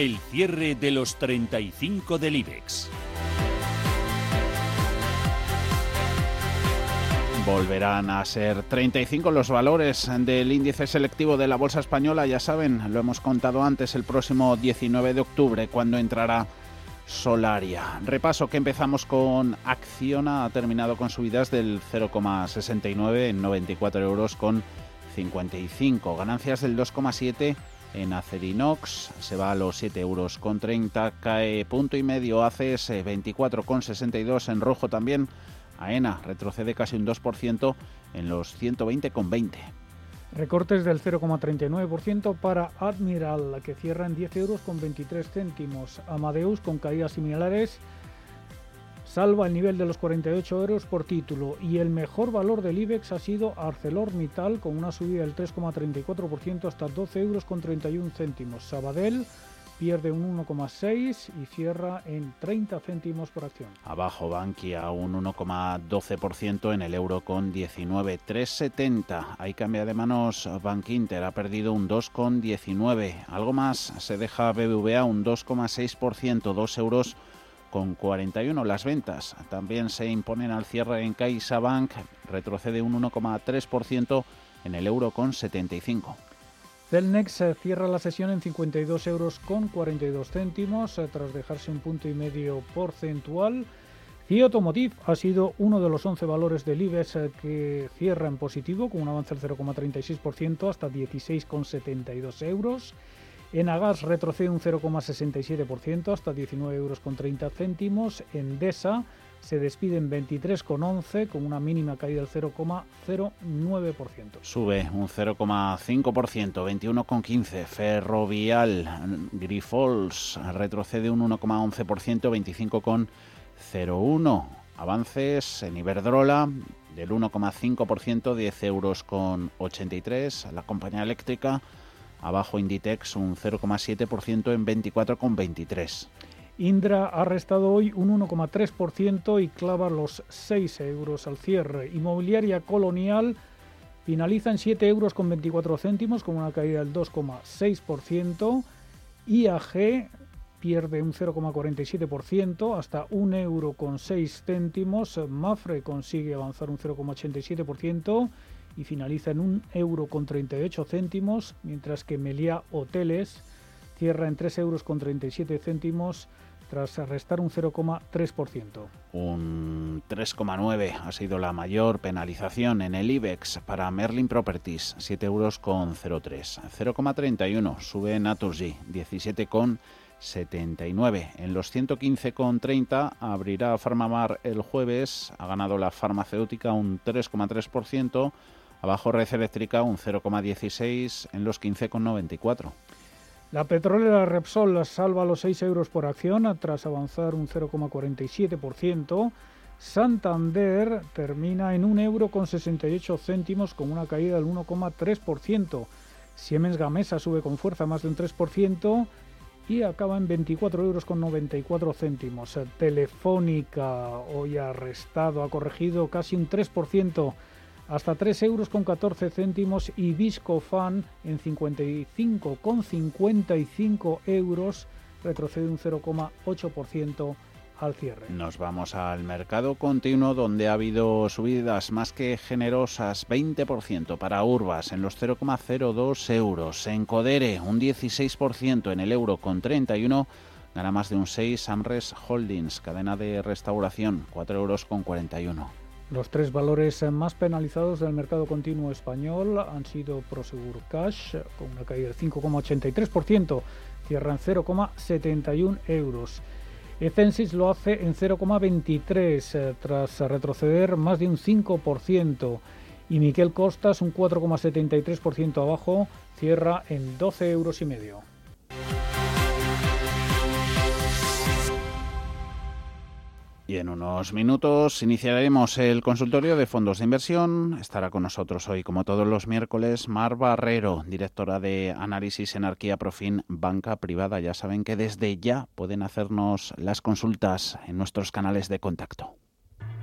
El cierre de los 35 del IBEX. Volverán a ser 35 los valores del índice selectivo de la Bolsa Española, ya saben, lo hemos contado antes, el próximo 19 de octubre, cuando entrará Solaria. Repaso que empezamos con Acciona, ha terminado con subidas del 0,69 en 94 euros con 55, ganancias del 2,7 en Acerinox, se va a los 7 euros con 30, cae punto y medio ACS 24,62 en rojo también AENA retrocede casi un 2% en los 120,20. Recortes del 0,39% para Admiral, que cierra en 10 euros con 23 céntimos. Amadeus con caídas similares salva el nivel de los 48 euros por título y el mejor valor del IBEX ha sido ArcelorMittal con una subida del 3,34% hasta 12 euros con 31 céntimos. Sabadell pierde un 1,6 y cierra en 30 céntimos por acción. Abajo Bankia un 1,12% en el euro con 19,370. Ahí cambia de manos Bank Inter, ha perdido un 2,19. Algo más se deja BBVA un 2,6%, 2 euros con 41 las ventas. También se imponen al cierre en CaixaBank, retrocede un 1,3% en el euro con 75. Celnex cierra la sesión en 52 euros con 42 céntimos eh, tras dejarse un punto y medio porcentual. Y Automotive ha sido uno de los 11 valores del IBEX eh, que cierra en positivo con un avance del 0,36% hasta 16,72 euros. Enagas retrocede un 0,67% hasta 19 euros con 30 céntimos. Endesa se despide en 23,11 con una mínima caída del 0,09%. Sube un 0,5%, 21,15. Ferrovial, Grifols retrocede un 1,11%, 25,01. Avances en Iberdrola del 1,5%, 10 euros con 83. La compañía eléctrica abajo Inditex un 0,7% en 24,23. Indra ha restado hoy un 1,3% y clava los 6 euros al cierre. Inmobiliaria Colonial finaliza en 7 euros con 24 céntimos con una caída del 2,6%. IAG pierde un 0,47% hasta 1 euro con 6 céntimos. Mafre consigue avanzar un 0,87% y finaliza en 1 euro con 38 céntimos, mientras que Meliá Hoteles cierra en 3 euros con 37 céntimos tras restar un 0,3%. Un 3,9 ha sido la mayor penalización en el IBEX para Merlin Properties, 7 euros con 0,3. 0,31 sube Naturgy, 17,79. En los 115,30 abrirá Farmamar el jueves, ha ganado la farmacéutica un 3,3%, abajo Red Eléctrica un 0,16 en los 15,94. La petrolera Repsol salva los 6 euros por acción tras avanzar un 0,47%. Santander termina en 1 euro con 68 céntimos con una caída del 1,3%. Siemens Gamesa sube con fuerza más de un 3% y acaba en 24 euros con 94 céntimos. Telefónica hoy ha restado, ha corregido casi un 3% hasta 3 euros con 14 céntimos y Viscofan en 55,55 euros retrocede un 0,8% al cierre. Nos vamos al mercado continuo donde ha habido subidas más que generosas, 20% para Urbas en los 0,02 euros, en Codere un 16% en el euro con 31 gana más de un 6 Amres Holdings, cadena de restauración, 4 euros con 41. Los tres valores más penalizados del mercado continuo español han sido Prosegur Cash, con una caída del 5,83%, cierra en 0,71 euros. Ecensis lo hace en 0,23 eh, tras retroceder más de un 5%. Y Miquel Costas, un 4,73% abajo, cierra en 12 euros y medio. Y en unos minutos iniciaremos el consultorio de fondos de inversión. Estará con nosotros hoy, como todos los miércoles, Mar Barrero, directora de análisis en Arquía Profin Banca Privada. Ya saben que desde ya pueden hacernos las consultas en nuestros canales de contacto.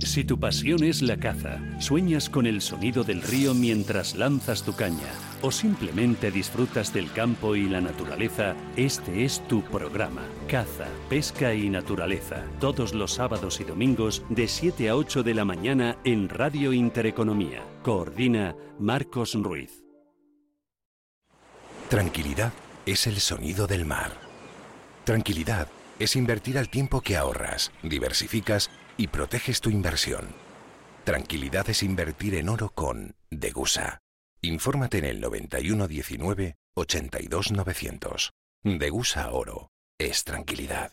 Si tu pasión es la caza, sueñas con el sonido del río mientras lanzas tu caña o simplemente disfrutas del campo y la naturaleza, este es tu programa. Caza, pesca y naturaleza. Todos los sábados y domingos de 7 a 8 de la mañana en Radio Intereconomía. Coordina Marcos Ruiz. Tranquilidad es el sonido del mar. Tranquilidad es invertir al tiempo que ahorras, diversificas y proteges tu inversión. Tranquilidad es invertir en oro con Degusa. Infórmate en el 9119 82900. Degusa Oro es tranquilidad.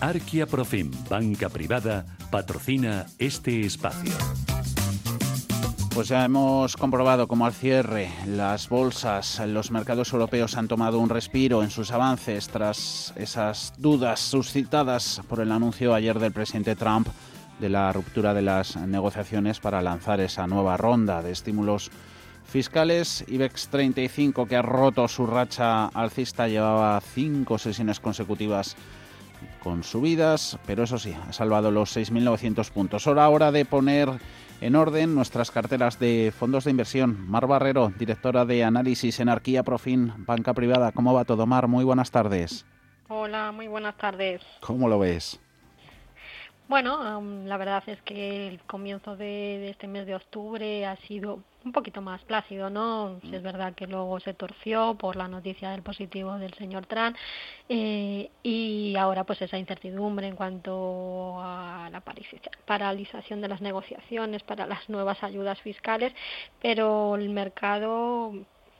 Arquia Profim, banca privada, patrocina este espacio. Pues ya hemos comprobado cómo al cierre las bolsas, los mercados europeos han tomado un respiro en sus avances tras esas dudas suscitadas por el anuncio ayer del presidente Trump de la ruptura de las negociaciones para lanzar esa nueva ronda de estímulos fiscales. IBEX 35, que ha roto su racha alcista, llevaba cinco sesiones consecutivas con subidas, pero eso sí, ha salvado los 6.900 puntos. Hora ahora de poner en orden nuestras carteras de fondos de inversión. Mar Barrero, directora de análisis en Arquía Profin, banca privada. ¿Cómo va todo, Mar? Muy buenas tardes. Hola, muy buenas tardes. ¿Cómo lo ves? Bueno, la verdad es que el comienzo de, este mes de octubre ha sido un poquito más plácido, ¿no? Si es verdad que luego se torció por la noticia del positivo del señor Trump eh, y ahora pues esa incertidumbre en cuanto a la paralización de las negociaciones para las nuevas ayudas fiscales, pero el mercado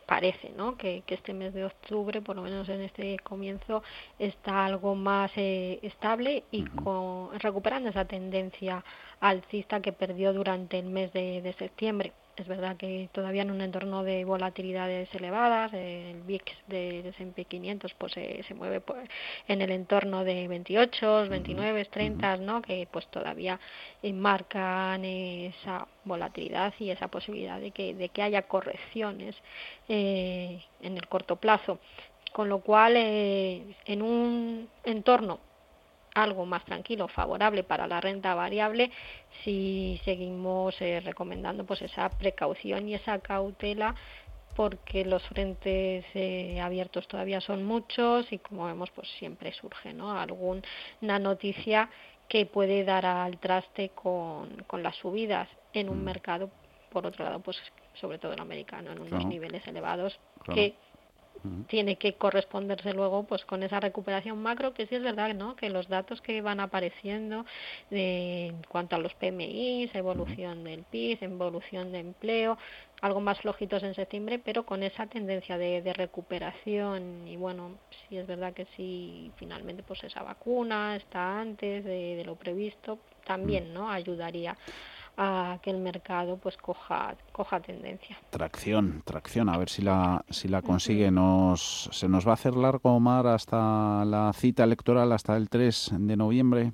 parece ¿no? que, este mes de octubre, por lo menos en este comienzo, está algo más eh, estable y con, recuperando esa tendencia alcista que perdió durante el mes de septiembre. Es verdad que todavía en un entorno de volatilidades elevadas, el VIX de S&P 500 pues se, mueve pues, en el entorno de 28, 29, 30, ¿no? Que pues todavía marcan esa volatilidad y esa posibilidad de que, de que haya correcciones eh, en el corto plazo. Con lo cual, eh, en un entorno algo más tranquilo, favorable para la renta variable, si seguimos eh, recomendando pues esa precaución y esa cautela porque los frentes eh, abiertos todavía son muchos y como vemos pues siempre surge ¿no? alguna noticia que puede dar al traste con, con las subidas en un mm. mercado por otro lado pues sobre todo el americano en unos niveles elevados que tiene que corresponderse luego pues con esa recuperación macro que sí es verdad no que los datos que van apareciendo de, en cuanto a los PMI evolución del PIB evolución de empleo algo más flojitos en septiembre pero con esa tendencia de, de recuperación. Y bueno sí es verdad que si finalmente pues esa vacuna está antes de, de lo previsto también no ayudaría a que el mercado pues coja coja tendencia. Tracción, tracción, a ver si la si la consigue. Nos se nos va a hacer largo Omar hasta la cita electoral hasta el 3 de noviembre.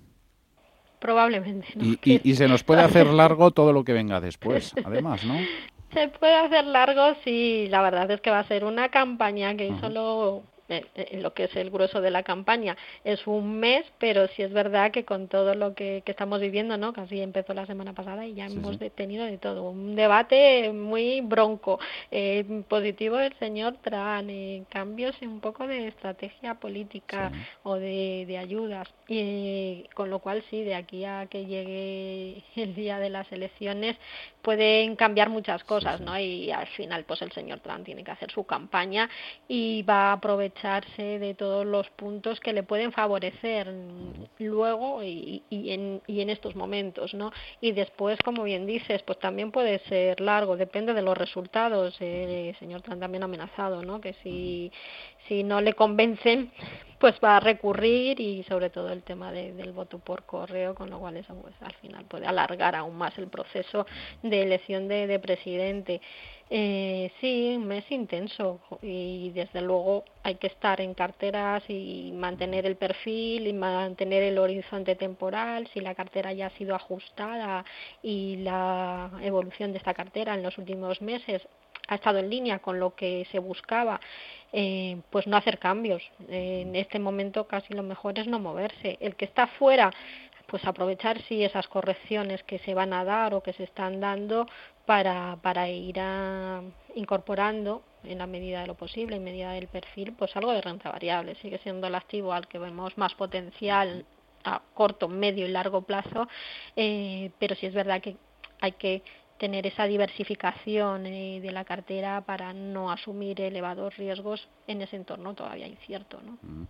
Probablemente. Y, y, se nos puede hacer largo todo lo que venga después, además, ¿no? Se puede hacer largo si la verdad es que va a ser una campaña que solo en lo que es el grueso de la campaña es un mes, pero sí es verdad que con todo lo que, estamos viviendo, ¿no? Casi empezó la semana pasada y ya hemos tenido de todo. Un debate muy bronco, eh, positivo del señor Tran, eh, cambios un poco de estrategia política o de, de ayudas. Y con lo cual sí, de aquí a que llegue el día de las elecciones pueden cambiar muchas cosas, ¿no? Y al final pues el señor Trump tiene que hacer su campaña y va a aprovecharse de todos los puntos que le pueden favorecer luego y, y, en, y en estos momentos, ¿no? Y después, como bien dices, pues también puede ser largo, depende de los resultados. El señor Trump también ha amenazado, ¿no? Que si si no le convencen, pues va a recurrir y sobre todo el tema del voto por correo, con lo cual eso pues, al final puede alargar aún más el proceso de elección de, de presidente. Eh, sí, un mes intenso y desde luego hay que estar en carteras y mantener el perfil y mantener el horizonte temporal, si la cartera ya ha sido ajustada y la evolución de esta cartera en los últimos meses ha estado en línea con lo que se buscaba eh, pues no hacer cambios. en este momento casi lo mejor es no moverse. El que está fuera, pues aprovechar si esas correcciones que se van a dar o que se están dando para, para ir a, incorporando en la medida de lo posible, en medida del perfil, pues algo de renta variable. Sigue siendo el activo al que vemos más potencial a corto, medio y largo plazo, eh, pero sí es verdad que hay que tener esa diversificación eh, de la cartera para no asumir elevados riesgos en ese entorno todavía incierto. ¿no? Mm.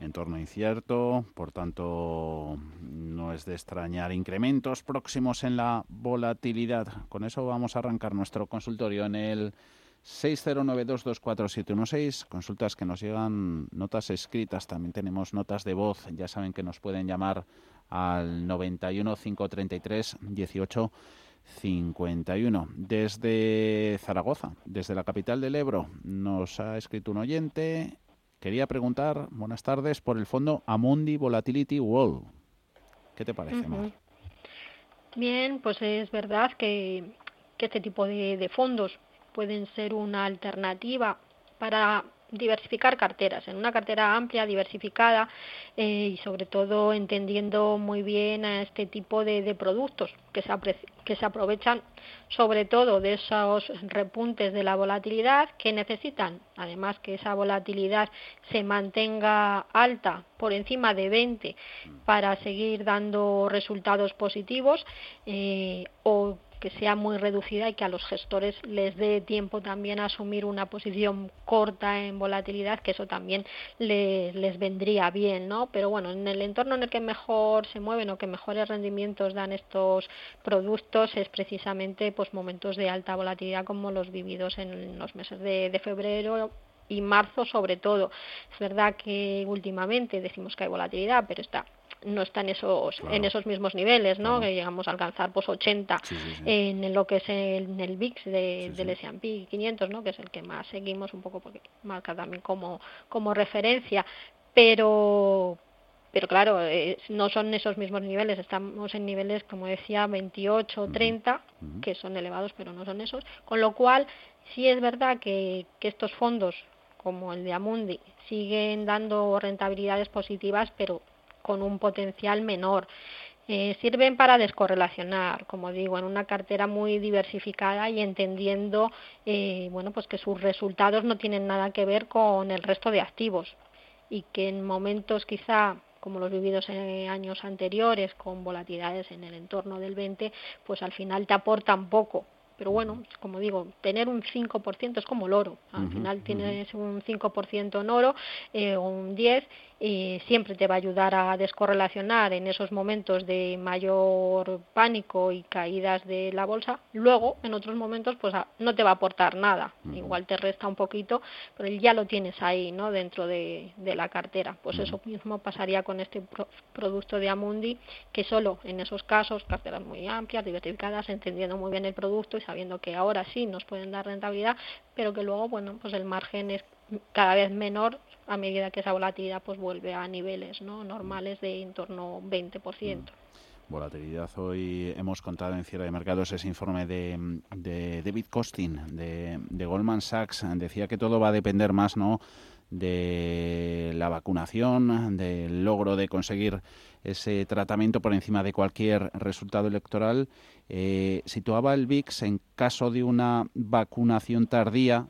Entorno incierto, por tanto, no es de extrañar incrementos próximos en la volatilidad. Con eso vamos a arrancar nuestro consultorio en el 609224716. Consultas que nos llegan, notas escritas, también tenemos notas de voz. Ya saben que nos pueden llamar al 91 533 18 51. Desde Zaragoza, desde la capital del Ebro, nos ha escrito un oyente. Quería preguntar, buenas tardes, por el fondo Amundi Volatility World. ¿Qué te parece, Bien, pues es verdad que, que este tipo de, de fondos pueden ser una alternativa para diversificar carteras, en una cartera amplia, diversificada eh, y sobre todo entendiendo muy bien a este tipo de, productos que se, que se aprovechan sobre todo de esos repuntes de la volatilidad que necesitan, además que esa volatilidad se mantenga alta por encima de 20 para seguir dando resultados positivos eh, o que sea muy reducida y que a los gestores les dé tiempo también a asumir una posición corta en volatilidad, que eso también les vendría bien, ¿no? Pero bueno, en el entorno en el que mejor se mueven o que mejores rendimientos dan estos productos es precisamente pues momentos de alta volatilidad como los vividos en los meses de, febrero y marzo sobre todo. Es verdad que últimamente decimos que hay volatilidad, pero está no está en esos en esos mismos niveles no que llegamos a alcanzar pues 80 en lo que es el, el VIX de, del S&P 500 no que es el que más seguimos un poco porque marca también como como referencia. Pero pero claro, eh, no son esos mismos niveles, estamos en niveles, como decía, 28 o 30, que son elevados, pero no son esos, con lo cual sí es verdad que, que estos fondos, como el de Amundi, siguen dando rentabilidades positivas, pero con un potencial menor. Eh, sirven para descorrelacionar, como digo, en una cartera muy diversificada y entendiendo eh, bueno, pues que sus resultados no tienen nada que ver con el resto de activos y que en momentos quizá como los vividos en años anteriores con volatilidades en el entorno del 20, pues al final te aportan poco pero bueno, como digo, tener un 5% es como el oro. Al final tienes un 5% en oro eh, o un 10% y siempre te va a ayudar a descorrelacionar en esos momentos de mayor pánico y caídas de la bolsa. Luego, en otros momentos, pues no te va a aportar nada. Igual te resta un poquito, pero ya lo tienes ahí, ¿no? Dentro de, de la cartera. Pues eso mismo pasaría con este producto de Amundi, que solo en esos casos, carteras muy amplias, diversificadas, entendiendo muy bien el producto y sabiendo que ahora sí nos pueden dar rentabilidad, pero que luego, bueno, pues el margen es cada vez menor a medida que esa volatilidad pues vuelve a niveles ¿no? normales de en torno 20%. Mm. Volatilidad. Hoy hemos contado en cierre de mercados ese informe de, de David Costin de, de, Goldman Sachs. Decía que todo va a depender más ¿no? De la vacunación, del logro de conseguir ese tratamiento por encima de cualquier resultado electoral, eh, situaba el VIX en caso de una vacunación tardía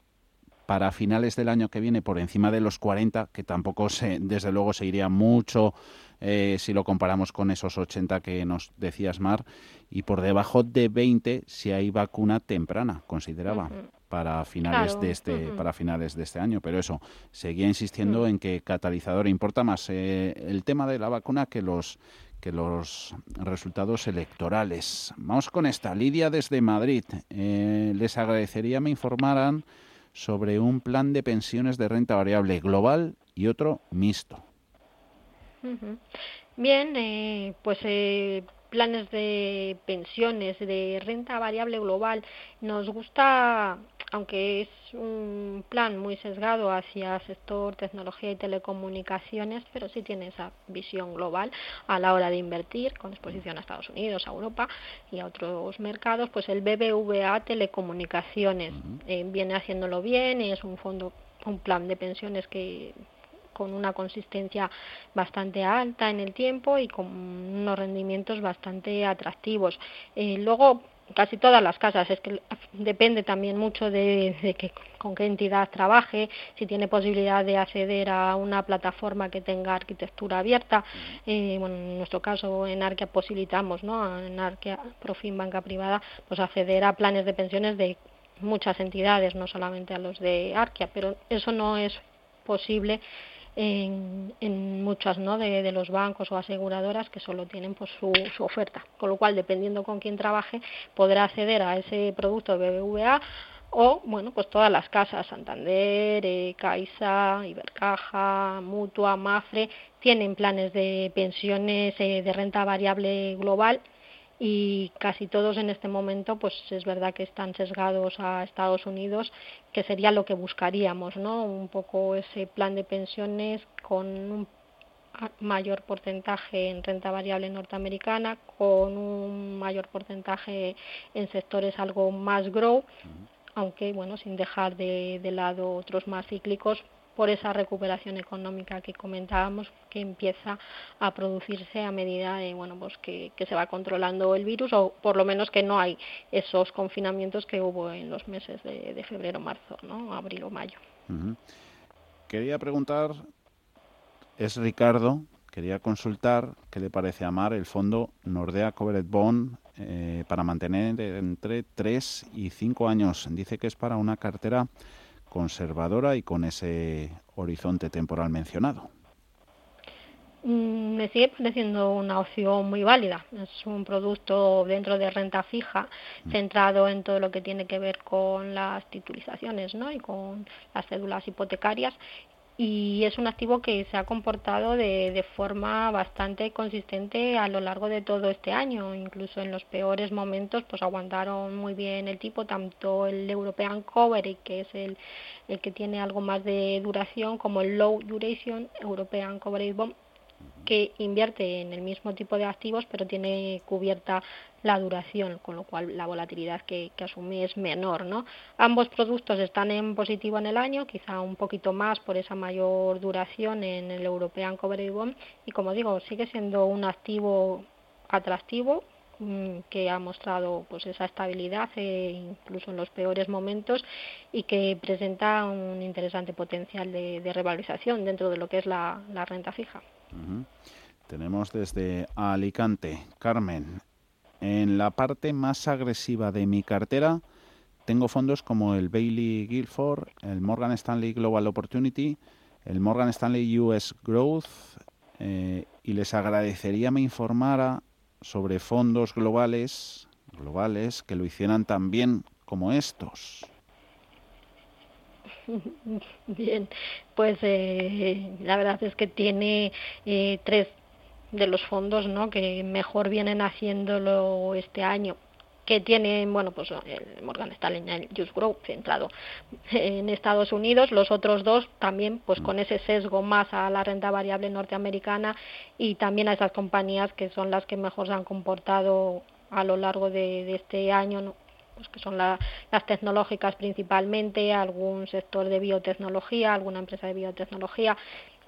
para finales del año que viene por encima de los 40, que tampoco se, desde luego se iría mucho eh, si lo comparamos con esos 80 que nos decías, Mar, y por debajo de 20 si hay vacuna temprana, consideraba. Para finales de este para finales de este año pero eso seguía insistiendo en que catalizador importa más eh, el tema de la vacuna que los que los resultados electorales. Vamos con esta. Lidia desde Madrid. Eh, les agradecería me informaran sobre un plan de pensiones de renta variable global y otro mixto. Bien, eh, pues eh, planes de pensiones de renta variable global nos gusta aunque es un plan muy sesgado hacia sector tecnología y telecomunicaciones, pero sí tiene esa visión global a la hora de invertir con exposición a Estados Unidos, a Europa y a otros mercados, pues el BBVA Telecomunicaciones eh, viene haciéndolo bien, y es un fondo un plan de pensiones que con una consistencia bastante alta en el tiempo y con unos rendimientos bastante atractivos. Eh, luego, casi todas las casas, es que depende también mucho de, que, con qué entidad trabaje, si tiene posibilidad de acceder a una plataforma que tenga arquitectura abierta. Eh, bueno, en nuestro caso en Arquia posibilitamos, ¿no? en Arquia Profin Banca Privada, pues acceder a planes de pensiones de muchas entidades, no solamente a los de Arquia, pero eso no es posible en, en muchas ¿no? de, los bancos o aseguradoras que solo tienen pues, su, su oferta. Con lo cual, dependiendo con quién trabaje, podrá acceder a ese producto de BBVA o bueno pues todas las casas Santander, eh, Caixa, Ibercaja, Mutua, Mafre tienen planes de pensiones eh, de renta variable global y casi todos en este momento pues es verdad que están sesgados a Estados Unidos que sería lo que buscaríamos no un poco ese plan de pensiones con un mayor porcentaje en renta variable norteamericana con un mayor porcentaje en sectores algo más grow aunque bueno sin dejar de, de lado otros más cíclicos por esa recuperación económica que comentábamos que empieza a producirse a medida de bueno pues que, se va controlando el virus o por lo menos que no hay esos confinamientos que hubo en los meses de, febrero marzo no abril o mayo. Quería preguntar es Ricardo quería consultar qué le parece a Mar el fondo Nordea Covered Bond eh, para mantener entre 3 y 5 años. Dice que es para una cartera conservadora y con ese horizonte temporal mencionado. Mm, me sigue pareciendo una opción muy válida. Es un producto dentro de renta fija, mm. centrado en todo lo que tiene que ver con las titulizaciones ¿no? y con las cédulas hipotecarias y es un activo que se ha comportado de, de, forma bastante consistente a lo largo de todo este año, incluso en los peores momentos pues aguantaron muy bien el tipo, tanto el European Coverage, que es el, el que tiene algo más de duración, como el Low Duration European Coverage Bond, que invierte en el mismo tipo de activos pero tiene cubierta la duración, con lo cual la volatilidad que, asume es menor. ¿no? Ambos productos están en positivo en el año, quizá un poquito más por esa mayor duración en el European Coverage Bond y como digo, sigue siendo un activo atractivo mm, que ha mostrado pues esa estabilidad eh, incluso en los peores momentos y que presenta un interesante potencial de, revalorización dentro de lo que es la renta fija. Tenemos desde Alicante, Carmen. En la parte más agresiva de mi cartera tengo fondos como el Bailey Guilford, el Morgan Stanley Global Opportunity, el Morgan Stanley US Growth eh, y les agradecería me informara sobre fondos globales, globales que lo hicieran tan bien como estos. Bien, pues eh, la verdad es que tiene eh, tres de los fondos ¿no? que mejor vienen haciéndolo este año que tienen, bueno, pues el Morgan Stanley el Just Growth centrado en Estados Unidos, los otros dos también pues con ese sesgo más a la renta variable norteamericana y también a esas compañías que son las que mejor se han comportado a lo largo de este año, pues que son las tecnológicas principalmente, algún sector de biotecnología, alguna empresa de biotecnología,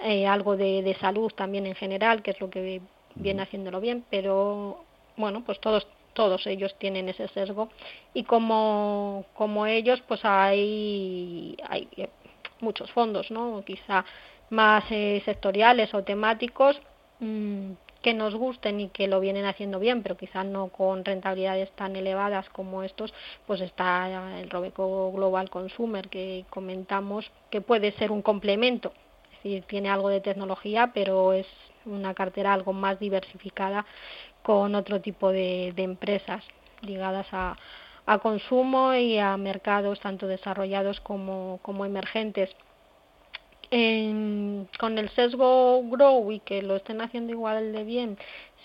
eh, algo de, de salud también en general, que es lo que viene haciéndolo bien, pero bueno, pues todos todos ellos tienen ese sesgo y como, como ellos pues hay, hay muchos fondos, ¿no? Quizá más eh, sectoriales o temáticos mmm, que nos gusten y que lo vienen haciendo bien, pero quizás no con rentabilidades tan elevadas como estos, pues está el Robeco Global Consumer que comentamos que puede ser un complemento, es decir, tiene algo de tecnología, pero es una cartera algo más diversificada con otro tipo de, empresas ligadas a, a consumo y a mercados tanto desarrollados como, como emergentes con el sesgo grow y que lo estén haciendo igual de bien,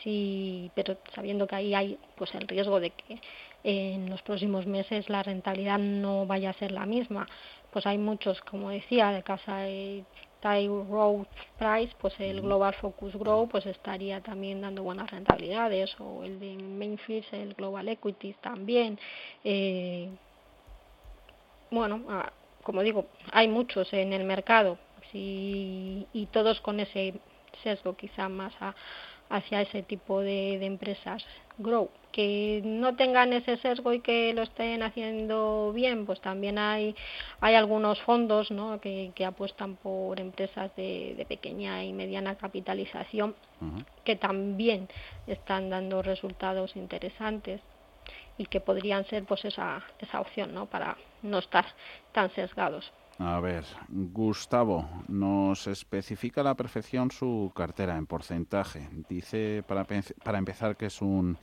sí, pero sabiendo que ahí hay pues el riesgo de que en los próximos meses la rentabilidad no vaya a ser la misma, pues hay muchos, como decía, de casa de Thai Growth Price, pues el Global Focus Grow, pues estaría también dando buenas rentabilidades, o el de Mainfields, el Global Equities también. Eh, bueno, ah, como digo, hay muchos en el mercado, y, y todos con ese sesgo quizá más hacia ese tipo de, de, empresas. Grow que no tengan ese sesgo y que lo estén haciendo bien pues también hay hay algunos fondos ¿no? que, que apuestan por empresas de, de, pequeña y mediana capitalización que también están dando resultados interesantes y que podrían ser pues esa esa opción no para no estar tan sesgados a ver, Gustavo nos especifica a la perfección su cartera en porcentaje. Dice para, para empezar que es un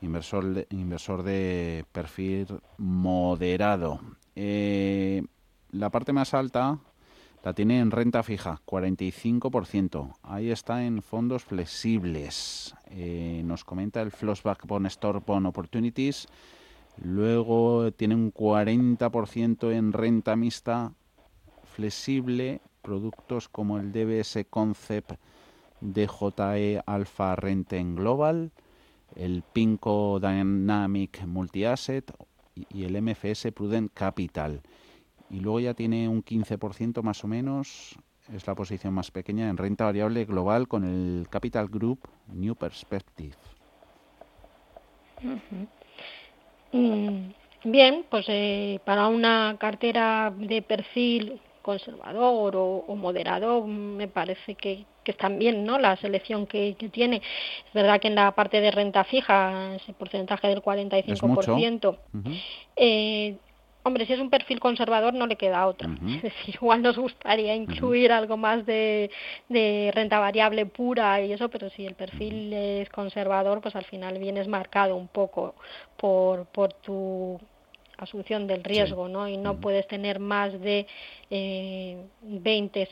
inversor de, inversor de perfil moderado. Eh, la parte más alta la tiene en renta fija, 45%. Ahí está en fondos flexibles. Eh, nos comenta el Flossback Bond Store Bond Opportunities. Luego tiene un 40% en renta mixta flexible, productos como el DBS Concept DJE Alpha Renten Global, el Pinco Dynamic Multi-Asset y el MFS Prudent Capital. Y luego ya tiene un 15% más o menos, es la posición más pequeña en renta variable global con el Capital Group New Perspective. Mm, bien, pues eh, para una cartera de perfil conservador o, o moderado, me parece que, que están bien, ¿no? La selección que, que, tiene. Es verdad que en la parte de renta fija, ese porcentaje del 45%, uh -huh. eh, hombre, si es un perfil conservador no le queda otra. Uh -huh. Es decir, igual nos gustaría incluir uh -huh. algo más de, de, renta variable pura y eso, pero si el perfil es conservador, pues al final vienes marcado un poco por, por tu asunción del riesgo, sí. ¿no? Y no puedes tener más de eh, 20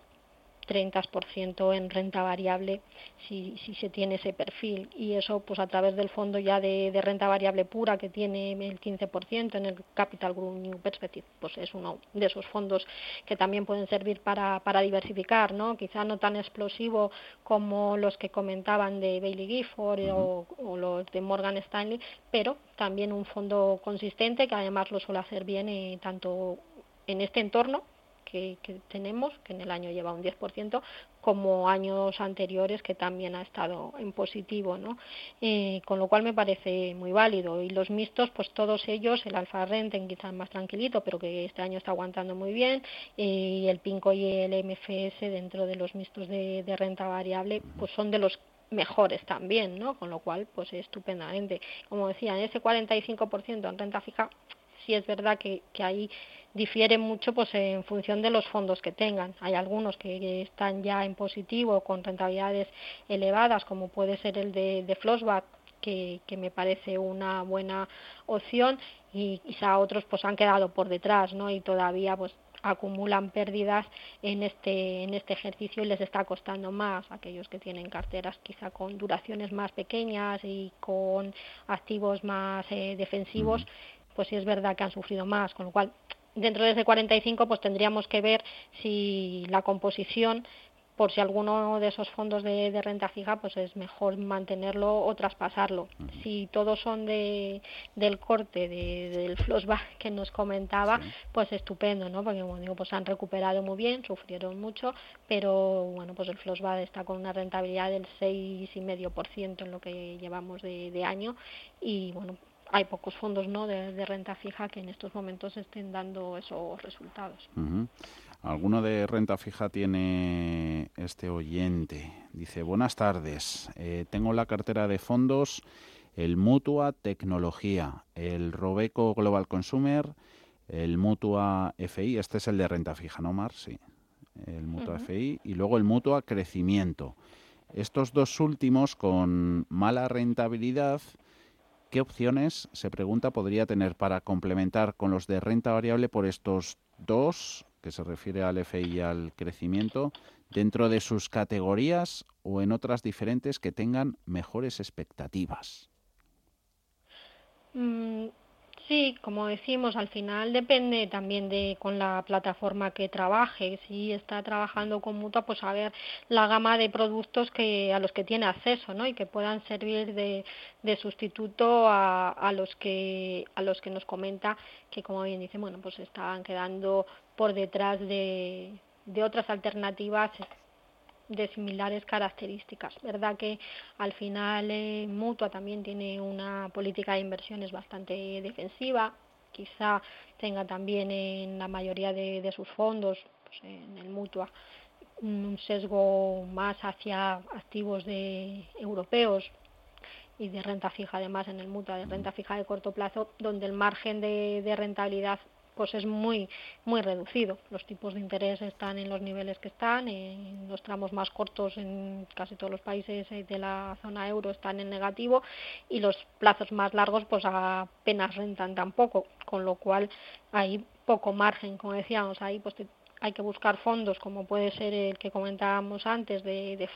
30% en renta variable si, si se tiene ese perfil y eso pues a través del fondo ya de, de renta variable pura que tiene el 15% en el Capital Group New Perspective pues es uno de esos fondos que también pueden servir para, para diversificar no quizá no tan explosivo como los que comentaban de Bailey Gifford uh -huh. o, o, los de Morgan Stanley pero también un fondo consistente que además lo suele hacer bien eh, tanto en este entorno que, que, tenemos, que en el año lleva un 10%, como años anteriores que también ha estado en positivo, ¿no? Eh, con lo cual me parece muy válido. Y los mixtos, pues todos ellos, el Alfa Renten quizás más tranquilito, pero que este año está aguantando muy bien, eh, y el Pinco y el MFS dentro de los mixtos de, renta variable, pues son de los mejores también, ¿no? Con lo cual, pues estupendamente. Como decía, en ese 45% en renta fija, sí es verdad que, que ahí difiere mucho pues en función de los fondos que tengan. Hay algunos que están ya en positivo con rentabilidades elevadas, como puede ser el de, de Flossback, que, que, me parece una buena opción, y quizá otros pues han quedado por detrás, ¿no? Y todavía pues acumulan pérdidas en este en este ejercicio y les está costando más aquellos que tienen carteras quizá con duraciones más pequeñas y con activos más eh, defensivos pues sí es verdad que han sufrido más con lo cual dentro de ese 45 pues tendríamos que ver si la composición por si alguno de esos fondos de, renta fija, pues es mejor mantenerlo o traspasarlo. Si todos son de, del corte de, del flashback que nos comentaba, pues estupendo, ¿no? Porque como digo, pues han recuperado muy bien, sufrieron mucho, pero bueno, pues el flashback está con una rentabilidad del 6,5% en lo que llevamos de, de año y bueno, hay pocos fondos no de, renta fija que en estos momentos estén dando esos resultados. Alguno de renta fija tiene este oyente. Dice, buenas tardes. Eh, tengo la cartera de fondos, el Mutua Tecnología, el Robeco Global Consumer, el Mutua FI. Este es el de renta fija, ¿no, Mar? Sí. El Mutua FI. Y luego el Mutua Crecimiento. Estos dos últimos con mala rentabilidad. ¿Qué opciones, se pregunta, podría tener para complementar con los de renta variable por estos dos que se refiere al FI y al crecimiento, dentro de sus categorías o en otras diferentes que tengan mejores expectativas? Mm, Sí, como decimos, al final depende también de con la plataforma que trabaje. Si está trabajando con Mutua, pues a ver la gama de productos que a los que tiene acceso, ¿no? Y que puedan servir de, de sustituto a, a los que a los que nos comenta que, como bien dice, bueno, pues estaban quedando por detrás de, de otras alternativas de similares características. Verdad que al final eh, Mutua también tiene una política de inversiones bastante defensiva, quizá tenga también en la mayoría de, sus fondos, pues en el Mutua, un sesgo más hacia activos de europeos y de renta fija además en el Mutua de renta fija de corto plazo, donde el margen de rentabilidad pues es muy muy reducido. Los tipos de interés están en los niveles que están, en los tramos más cortos en casi todos los países de la zona euro están en negativo y los plazos más largos pues apenas rentan tampoco, con lo cual hay poco margen, como decíamos, ahí pues hay que buscar fondos como puede ser el que comentábamos antes de, de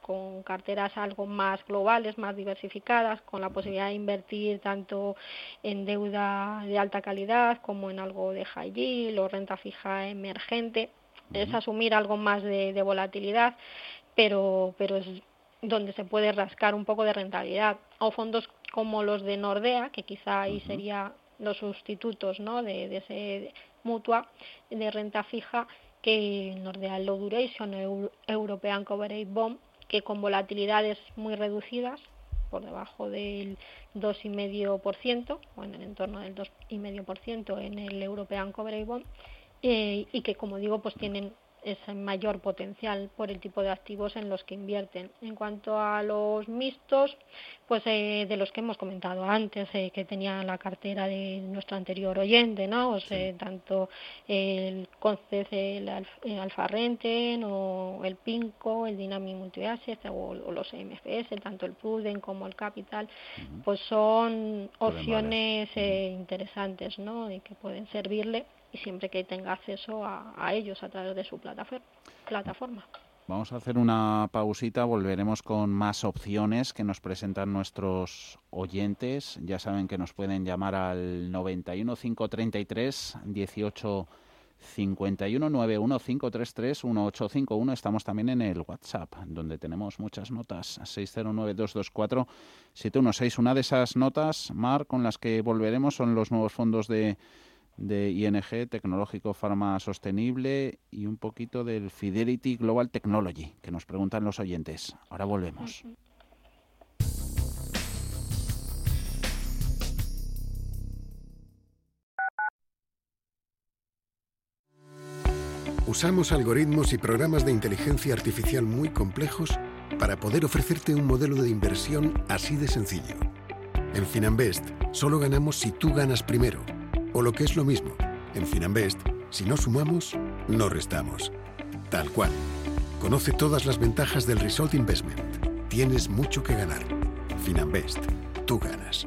con carteras algo más globales, más diversificadas, con la posibilidad de invertir tanto en deuda de alta calidad como en algo de high yield o renta fija emergente. Es asumir algo más de, volatilidad, pero, pero es donde se puede rascar un poco de rentabilidad. O fondos como los de Nordea, que quizá ahí sería los sustitutos ¿no? de, de ese mutua de renta fija que Nordea Low Duration European Coverage Bond, que con volatilidades muy reducidas, por debajo del 2,5%, o en el entorno del 2,5% en el European Coverage Bond, eh, y que, como digo, pues tienen ese mayor potencial por el tipo de activos en los que invierten. En cuanto a los mixtos, pues eh, de los que hemos comentado antes, eh, que tenía la cartera de nuestro anterior oyente, ¿no? O sea, tanto el Concez, el, Alfa Renten o el Pinco, el Dynamic Multi o, o, los MFS, tanto el Pruden como el Capital, pues son opciones eh, interesantes, ¿no? Y que pueden servirle y siempre que tenga acceso a, ellos a través de su plataforma. Vamos a hacer una pausita, volveremos con más opciones que nos presentan nuestros oyentes. Ya saben que nos pueden llamar al 91 533 18 51 91 533 1851. Estamos también en el WhatsApp, donde tenemos muchas notas. 609 224 716. Una de esas notas, Mar, con las que volveremos son los nuevos fondos de de ING, Tecnológico Pharma Sostenible y un poquito del Fidelity Global Technology, que nos preguntan los oyentes. Ahora volvemos. Usamos algoritmos y programas de inteligencia artificial muy complejos para poder ofrecerte un modelo de inversión así de sencillo. En Finanbest solo ganamos si tú ganas primero o lo que es lo mismo, en Finanbest, si no sumamos, no restamos. Tal cual. Conoce todas las ventajas del Result Investment. Tienes mucho que ganar. Finanbest, tú ganas.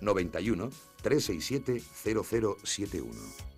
91 367 0071.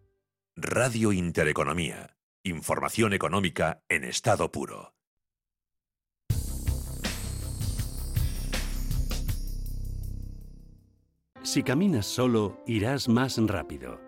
Radio Intereconomía. Información económica en estado puro. Si caminas solo, irás más rápido.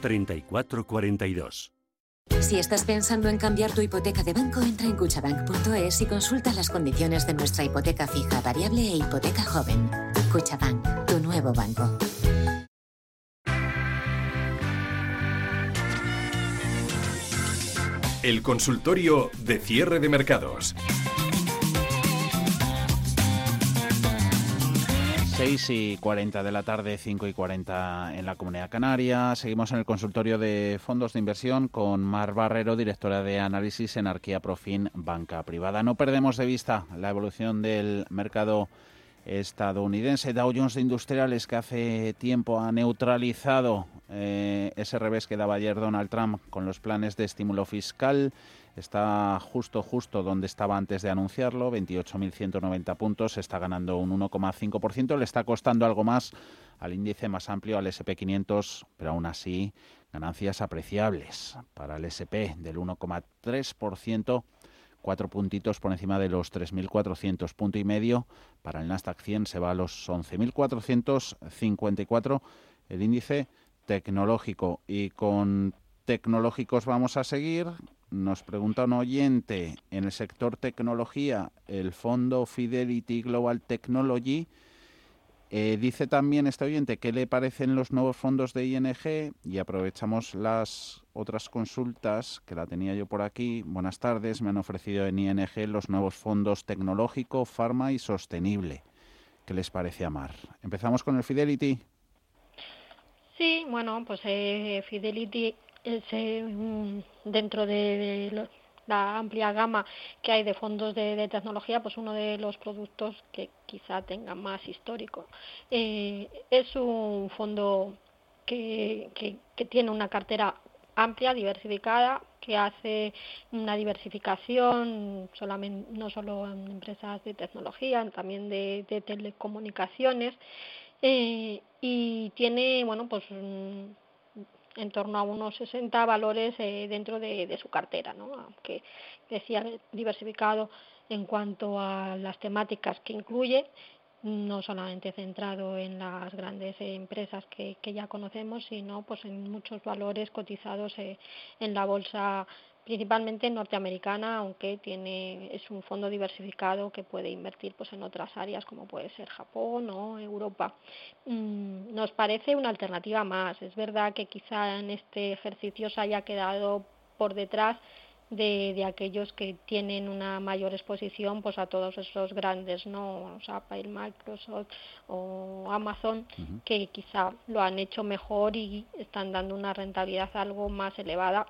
3442. Si estás pensando en cambiar tu hipoteca de banco, entra en cuchabank.es y consulta las condiciones de nuestra hipoteca fija, variable e hipoteca joven. Cuchabank, tu nuevo banco. El consultorio de cierre de mercados. 6 y 40 de la tarde, 5 y 40 en la Comunidad Canaria. Seguimos en el consultorio de fondos de inversión con Mar Barrero, directora de análisis en Arquía Profin Banca Privada. No perdemos de vista la evolución del mercado estadounidense. Dow Jones de Industriales, que hace tiempo ha neutralizado eh, ese revés que daba ayer Donald Trump con los planes de estímulo fiscal está justo, justo donde estaba antes de anunciarlo, 28.190 puntos, está ganando un 1,5%, le está costando algo más al índice más amplio, al SP500, pero aún así ganancias apreciables para el SP del 1,3%, cuatro puntitos por encima de los 3.400, punto y medio, para el Nasdaq 100 se va a los 11.454, el índice tecnológico y con tecnológicos vamos a seguir nos pregunta un oyente, en el sector tecnología, el fondo Fidelity Global Technology, eh, dice también este oyente qué le parecen los nuevos fondos de ING y aprovechamos las otras consultas que la tenía yo por aquí. Buenas tardes, me han ofrecido en ING los nuevos fondos tecnológico, farma y sostenible. ¿Qué les parece Amar? Empezamos con el Fidelity. Sí, bueno, pues eh, Fidelity es dentro de, la amplia gama que hay de fondos de, tecnología, pues uno de los productos que quizá tenga más histórico. Eh, es un fondo que, que, tiene una cartera amplia, diversificada, que hace una diversificación solamente, no solo en empresas de tecnología, también de, telecomunicaciones, eh, y tiene, bueno, pues en torno a unos 60 valores eh, dentro de, su cartera, ¿no? aunque decía diversificado en cuanto a las temáticas que incluye, no solamente centrado en las grandes empresas que, que ya conocemos, sino pues en muchos valores cotizados eh, en la bolsa principalmente norteamericana, aunque tiene es un fondo diversificado que puede invertir pues en otras áreas como puede ser Japón o Europa. Mm, nos parece una alternativa más. Es verdad que quizá en este ejercicio se haya quedado por detrás de, de, aquellos que tienen una mayor exposición pues a todos esos grandes no o sea, Apple, Microsoft o Amazon que quizá lo han hecho mejor y están dando una rentabilidad algo más elevada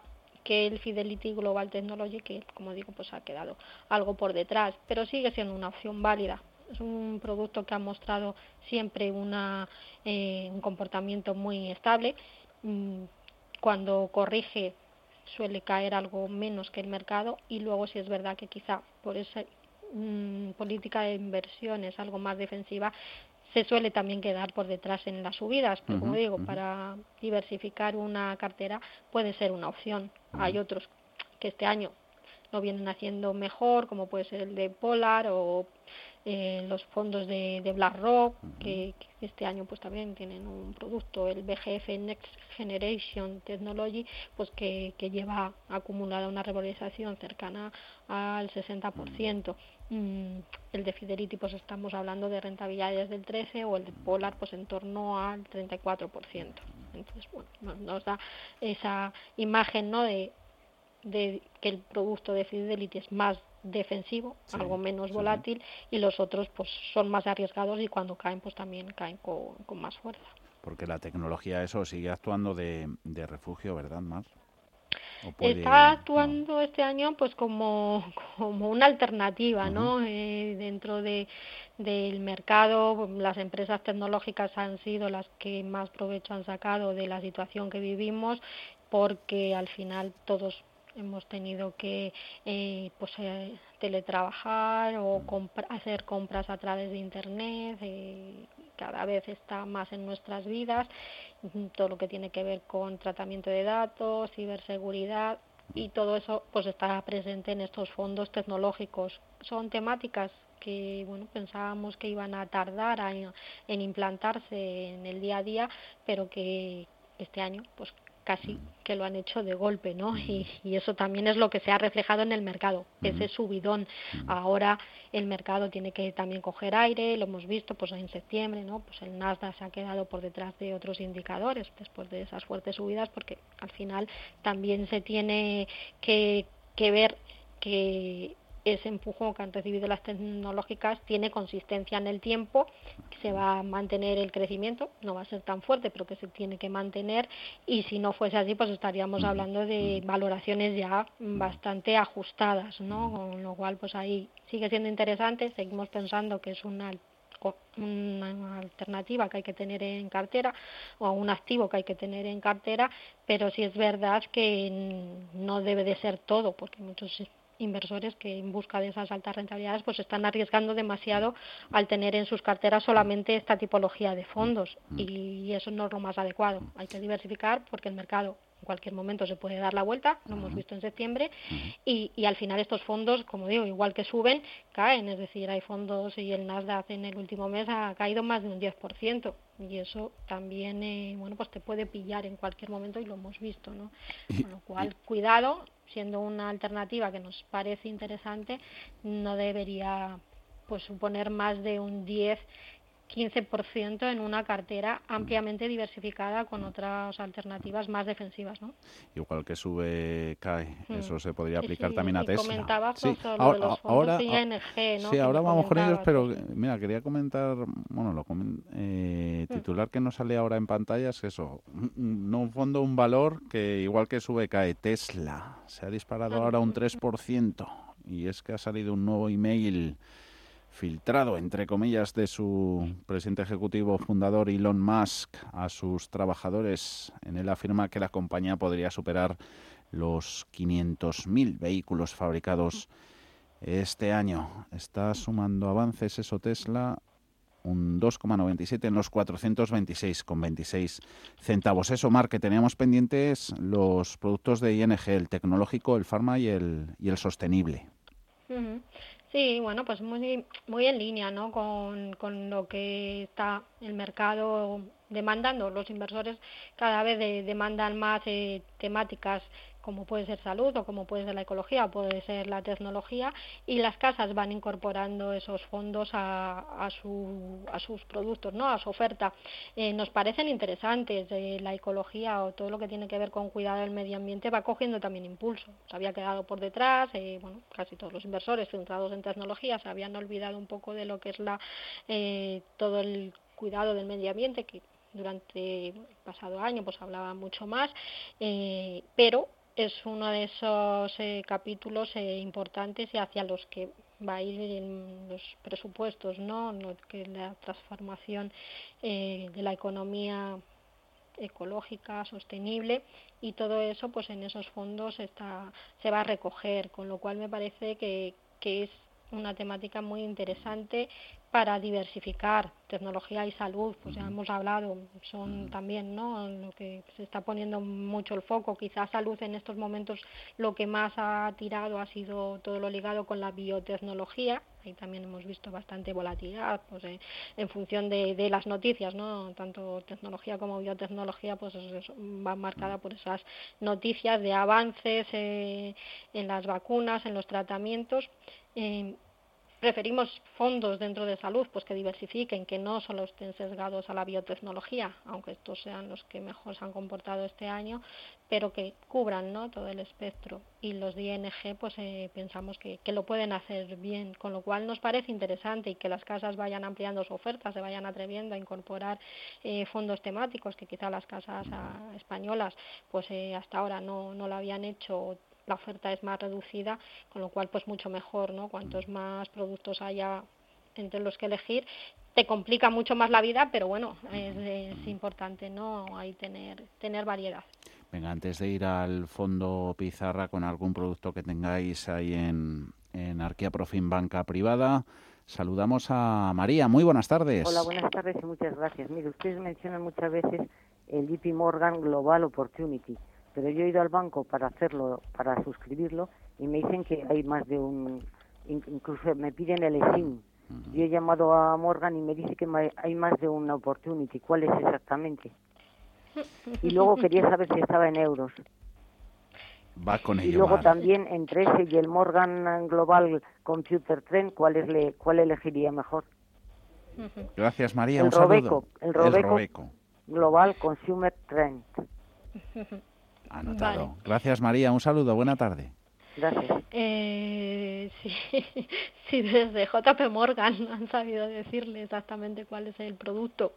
que el Fidelity Global Technology, que como digo, pues ha quedado algo por detrás, pero sigue siendo una opción válida. Es un producto que ha mostrado siempre una, eh, un comportamiento muy estable. Mm, cuando corrige suele caer algo menos que el mercado y luego si es verdad que quizá por esa mm, política de inversiones algo más defensiva se suele también quedar por detrás en las subidas, pero como digo, para diversificar una cartera puede ser una opción. Hay otros que este año lo vienen haciendo mejor, como puede ser el de Polar o eh, los fondos de, de BlackRock, que, que, este año pues también tienen un producto, el BGF Next Generation Technology, pues que, que lleva acumulada una revalorización cercana al 60%. Mm, el de Fidelity pues estamos hablando de rentabilidades del 13 o el de Polar pues en torno al 34%. Entonces, bueno, nos da esa imagen ¿no? de, de que el producto de Fidelity es más defensivo, algo menos volátil, y los otros pues son más arriesgados y cuando caen pues también caen con, con más fuerza. Porque la tecnología eso sigue actuando de, de refugio, ¿verdad, Mar? Está actuando este año pues como, como una alternativa, ¿no? Eh, dentro de, del mercado, las empresas tecnológicas han sido las que más provecho han sacado de la situación que vivimos porque al final todos hemos tenido que eh, pues eh, teletrabajar o hacer compras a través de internet eh, cada vez está más en nuestras vidas todo lo que tiene que ver con tratamiento de datos ciberseguridad y todo eso pues está presente en estos fondos tecnológicos. Son temáticas que bueno pensábamos que iban a tardar en implantarse en el día a día pero que este año pues casi que lo han hecho de golpe, ¿no? Y, eso también es lo que se ha reflejado en el mercado, ese subidón. Ahora el mercado tiene que también coger aire, lo hemos visto pues en septiembre, ¿no? Pues el Nasdaq se ha quedado por detrás de otros indicadores después de esas fuertes subidas porque al final también se tiene que, que ver que ese empujón que han recibido las tecnológicas tiene consistencia en el tiempo, que se va a mantener el crecimiento, no va a ser tan fuerte, pero que se tiene que mantener y si no fuese así, pues estaríamos hablando de valoraciones ya bastante ajustadas, ¿no? Con lo cual, pues ahí sigue siendo interesante, seguimos pensando que es una una alternativa que hay que tener en cartera o un activo que hay que tener en cartera, pero sí es verdad que no debe de ser todo, porque muchos inversores que en busca de esas altas rentabilidades pues están arriesgando demasiado al tener en sus carteras solamente esta tipología de fondos mm. y eso no es lo más adecuado. Hay que diversificar porque el mercado en cualquier momento se puede dar la vuelta, lo hemos visto en septiembre, y, y, al final estos fondos, como digo, igual que suben, caen, es decir, hay fondos y el Nasdaq en el último mes ha caído más de un 10%, y eso también, eh, bueno, pues te puede pillar en cualquier momento y lo hemos visto, ¿no? Con lo cual, cuidado, siendo una alternativa que nos parece interesante, no debería pues suponer más de un 10 15% en una cartera ampliamente diversificada con otras alternativas más defensivas, ¿no? Igual que sube cae, mm. eso se podría aplicar también a Tesla. Comentaba sí. ahora, de los fondos ahora, ING, ¿no? Sí, ahora vamos con ellos, pero mira, quería comentar, bueno, lo eh, mm. titular que nos sale ahora en pantalla es eso, no un fondo, un valor que igual que sube cae, Tesla, se ha disparado ah, ahora un 3% y es que ha salido un nuevo email filtrado, entre comillas, de su presidente ejecutivo fundador Elon Musk a sus trabajadores. En él afirma que la compañía podría superar los 500.000 vehículos fabricados este año. Está sumando avances eso Tesla un 2,97 en los 426,26 centavos. Eso, Mar, que teníamos pendientes los productos de ING, el tecnológico, el farma y el, y el sostenible. Sí, bueno, pues muy, muy en línea ¿no? con, con lo que está el mercado demandando. Los inversores cada vez demandan más eh, temáticas como puede ser salud o como puede ser la ecología o puede ser la tecnología y las casas van incorporando esos fondos a, a, su, a sus productos, ¿no? a su oferta. Eh, nos parecen interesantes eh, la ecología o todo lo que tiene que ver con cuidado del medio ambiente va cogiendo también impulso. Se había quedado por detrás, eh, bueno, casi todos los inversores centrados en tecnología se habían olvidado un poco de lo que es la todo el cuidado del medio ambiente que durante el pasado año pues hablaba mucho más, pero es uno de esos eh, capítulos eh, importantes y hacia los que va a ir los presupuestos, ¿no? que la transformación eh, de la economía ecológica, sostenible y todo eso pues en esos fondos está, se va a recoger, con lo cual me parece que, que es una temática muy interesante para diversificar tecnología y salud, pues ya hemos hablado, son también ¿no? lo que se está poniendo mucho el foco. Quizás salud en estos momentos lo que más ha tirado ha sido todo lo ligado con la biotecnología. Ahí también hemos visto bastante volatilidad pues, eh, en función de, de, las noticias, ¿no? tanto tecnología como biotecnología pues va marcada por esas noticias de avances eh, en las vacunas, en los tratamientos. Eh, preferimos fondos dentro de salud pues que diversifiquen, que no solo estén sesgados a la biotecnología, aunque estos sean los que mejor se han comportado este año, pero que cubran ¿no? todo el espectro. Y los de ING pues eh, pensamos que, que, lo pueden hacer bien, con lo cual nos parece interesante y que las casas vayan ampliando su oferta, se vayan atreviendo a incorporar eh, fondos temáticos que quizá las casas a, españolas pues eh, hasta ahora no, no lo habían hecho la oferta es más reducida, con lo cual pues mucho mejor, ¿no? Cuantos más productos haya entre los que elegir, te complica mucho más la vida, pero bueno, es, importante, ¿no? Ahí tener, tener variedad. Venga, antes de ir al fondo Pizarra con algún producto que tengáis ahí en, en Arquea Profin Banca Privada, saludamos a María. Muy buenas tardes. Hola, buenas tardes y muchas gracias. Mire, ustedes mencionan muchas veces el JP Morgan Global Opportunity pero yo he ido al banco para hacerlo, para suscribirlo, y me dicen que hay más de un, incluso me piden el SIM. Yo he llamado a Morgan y me dice que hay más de una opportunity. ¿Cuál es exactamente? Y luego quería saber si estaba en euros. Va con ello. Y luego también entre ese y el Morgan Global Computer Trend, ¿cuál, es le, cuál elegiría mejor? Gracias, María. El un Robeco, El Robeco Global Consumer Trend. Anotado. Gracias, María. Un saludo. Buena tarde. Gracias. Eh, sí, sí, desde JP Morgan han sabido decirle exactamente cuál es el producto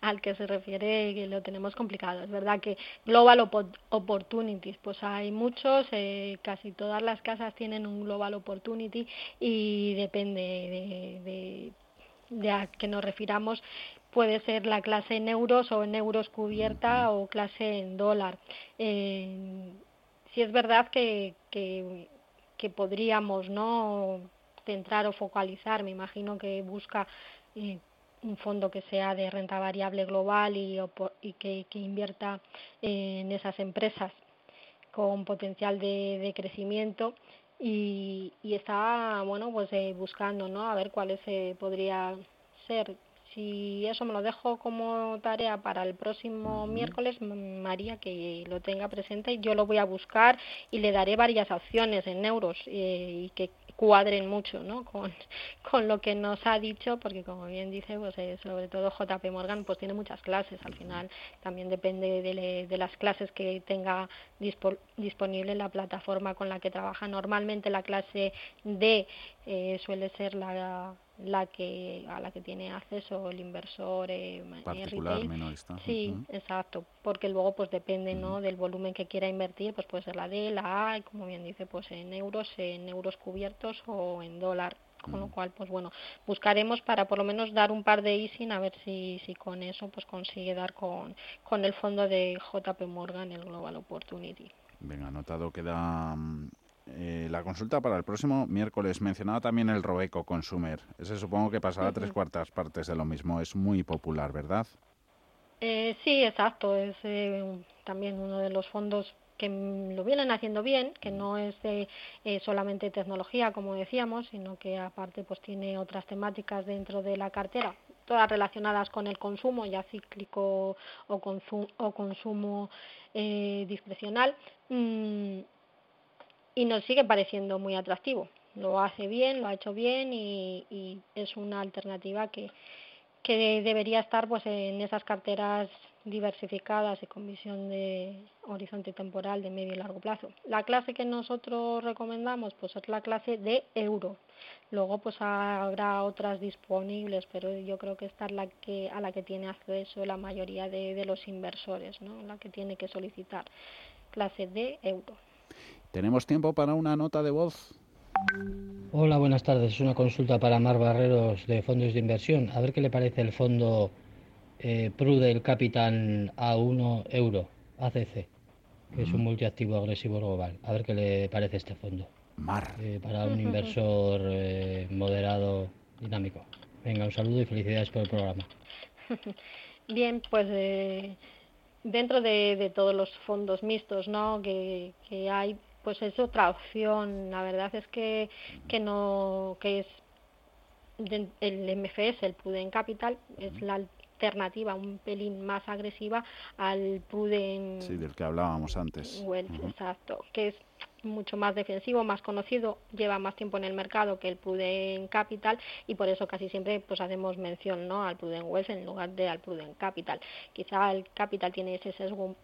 al que se refiere y que lo tenemos complicado. Es verdad que Global Opportunities, pues hay muchos, eh, casi todas las casas tienen un Global Opportunity y depende de, de de a que nos refiramos puede ser la clase en euros o en euros cubierta o clase en dólar. Eh, si es verdad que, que, podríamos no centrar o focalizar, me imagino que busca eh, un fondo que sea de renta variable global y, y que, invierta en esas empresas con potencial de, crecimiento. Y, y, está bueno pues eh, buscando no a ver cuáles eh, podría ser si eso me lo dejo como tarea para el próximo miércoles, María, que lo tenga presente, yo lo voy a buscar y le daré varias opciones en euros eh, y que cuadren mucho ¿no? con, con lo que nos ha dicho, porque como bien dice, pues eh, sobre todo JP Morgan pues tiene muchas clases, al final también depende de, de las clases que tenga disponible la plataforma con la que trabaja. Normalmente la clase D eh, suele ser la la que a la que tiene acceso el inversor eh, particular sí exacto porque luego pues depende no del volumen que quiera invertir pues puede ser la D la A y como bien dice pues en euros en euros cubiertos o en dólar. Con lo cual pues bueno buscaremos para por lo menos dar un par de easing a ver si si con eso pues consigue dar con con el fondo de JP Morgan el Global Opportunity. Venga, anotado queda mm, eh, la consulta para el próximo miércoles. Mencionaba también el Robeco Consumer. Ese supongo que pasará tres cuartas partes de lo mismo. Es muy popular, ¿verdad? Eh, sí, exacto. Es eh, también uno de los fondos que lo vienen haciendo bien, que no es de, eh, solamente tecnología, como decíamos, sino que aparte pues tiene otras temáticas dentro de la cartera, todas relacionadas con el consumo, ya cíclico o, consumo, o consumo eh, discrecional. Mm, y nos sigue pareciendo muy atractivo. Lo hace bien, lo ha hecho bien y, y es una alternativa que, que debería estar pues en esas carteras diversificadas y con visión de horizonte temporal de medio y largo plazo. La clase que nosotros recomendamos pues es la clase de euro. Luego pues habrá otras disponibles, pero yo creo que esta es la que a la que tiene acceso la mayoría de, de los inversores, ¿no? La que tiene que solicitar clase de euro. Tenemos tiempo para una nota de voz. Hola, buenas tardes. Es una consulta para Mar Barreros de Fondos de Inversión. A ver qué le parece el fondo eh, Prudel Capital A1 Euro, ACC, que es un multiactivo agresivo global. A ver qué le parece este fondo. Mar. Eh, para un inversor eh, moderado, dinámico. Venga, un saludo y felicidades por el programa. Bien, pues eh, dentro de, todos los fondos mixtos ¿no? que, hay, pues es otra opción. La verdad es que, que no que es el MFS, el Prudent Capital, es la alternativa un pelín más agresiva al Prudent. Sí, del que hablábamos antes. exacto, que es mucho más defensivo, más conocido, lleva más tiempo en el mercado que el Prudent Capital y por eso casi siempre pues hacemos mención ¿no? al Prudent Wealth en lugar de al Prudent Capital. Quizá el Capital tiene ese sesgo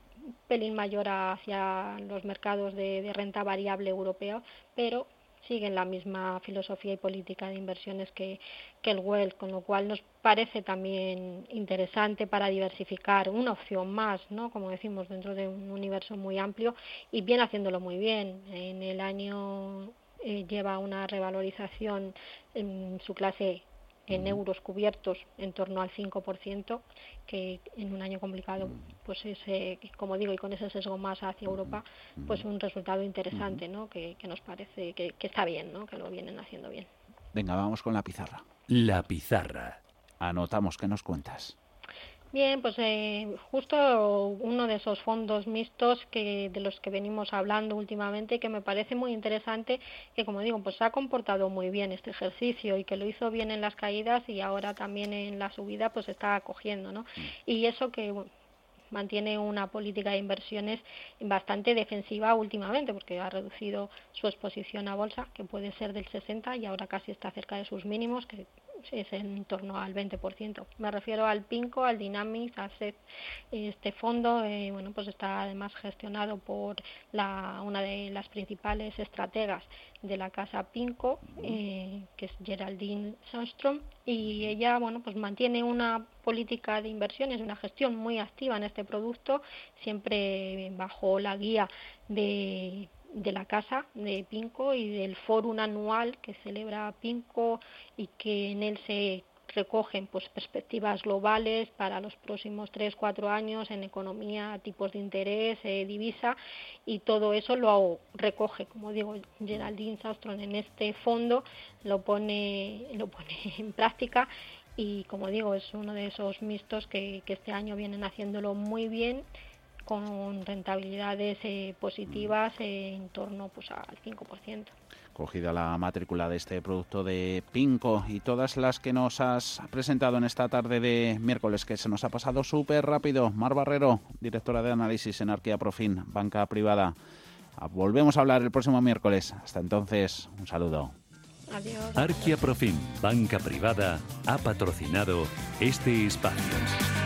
pelín mayor hacia los mercados de, renta variable europeo, pero siguen la misma filosofía y política de inversiones que, que el Wealth, con lo cual nos parece también interesante para diversificar una opción más, ¿no? como decimos, dentro de un universo muy amplio y bien haciéndolo muy bien. En el año eh, lleva una revalorización en su clase en euros cubiertos en torno al 5%, que en un año complicado, pues ese, como digo, y con ese sesgo más hacia Europa, pues un resultado interesante, ¿no? Que, nos parece que, que está bien, ¿no? Que lo vienen haciendo bien. Venga, vamos con la pizarra. La pizarra. Anotamos, ¿qué nos cuentas? Bien, pues eh, justo uno de esos fondos mixtos que de los que venimos hablando últimamente que me parece muy interesante que como digo pues ha comportado muy bien este ejercicio y que lo hizo bien en las caídas y ahora también en la subida pues está acogiendo, ¿no? Mm. Y eso que mantiene una política de inversiones bastante defensiva últimamente porque ha reducido su exposición a bolsa que puede ser del 60 y ahora casi está cerca de sus mínimos que es en torno al 20%. Me refiero al PINCO, al Dynamics Asset. Este fondo, eh, bueno, pues está además gestionado por la, una de las principales estrategas de la casa PINCO, eh, que es Geraldine Sandstrom, y ella, bueno, pues mantiene una política de inversiones, una gestión muy activa en este producto, siempre bajo la guía de de la casa de Pinco y del foro anual que celebra Pinco y que en él se recogen pues perspectivas globales para los próximos tres cuatro años en economía, tipos de interés, eh, divisa y todo eso lo recoge, como digo, Geraldine Sastron en este fondo lo pone lo pone en práctica y como digo es uno de esos mixtos que, que este año vienen haciéndolo muy bien con rentabilidades eh, positivas en torno pues, al 5%. Cogida la matrícula de este producto de Pinco y todas las que nos has presentado en esta tarde de miércoles, que se nos ha pasado súper rápido. Mar Barrero, directora de análisis en Arquea Profin, banca privada. Ah, volvemos a hablar el próximo miércoles. Hasta entonces, un saludo. Adiós. Arquia Profin, banca privada, ha patrocinado este espacio.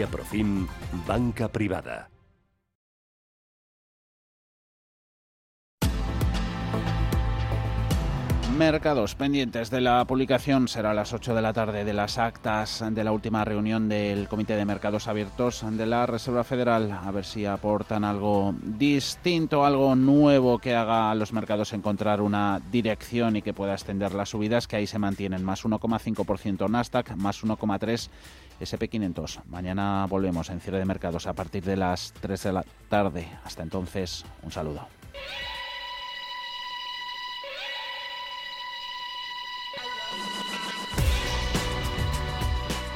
Profim Banca Privada. Mercados pendientes de la publicación será a las 8 de la tarde de las actas de la última reunión del Comité de Mercados Abiertos de la Reserva Federal. A ver si aportan algo distinto, algo nuevo que haga a los mercados encontrar una dirección y que pueda extender las subidas, que ahí se mantienen más 1,5% Nasdaq, más 1,3% SP500. Mañana volvemos en cierre de mercados a partir de las 3 de la tarde. Hasta entonces, un saludo.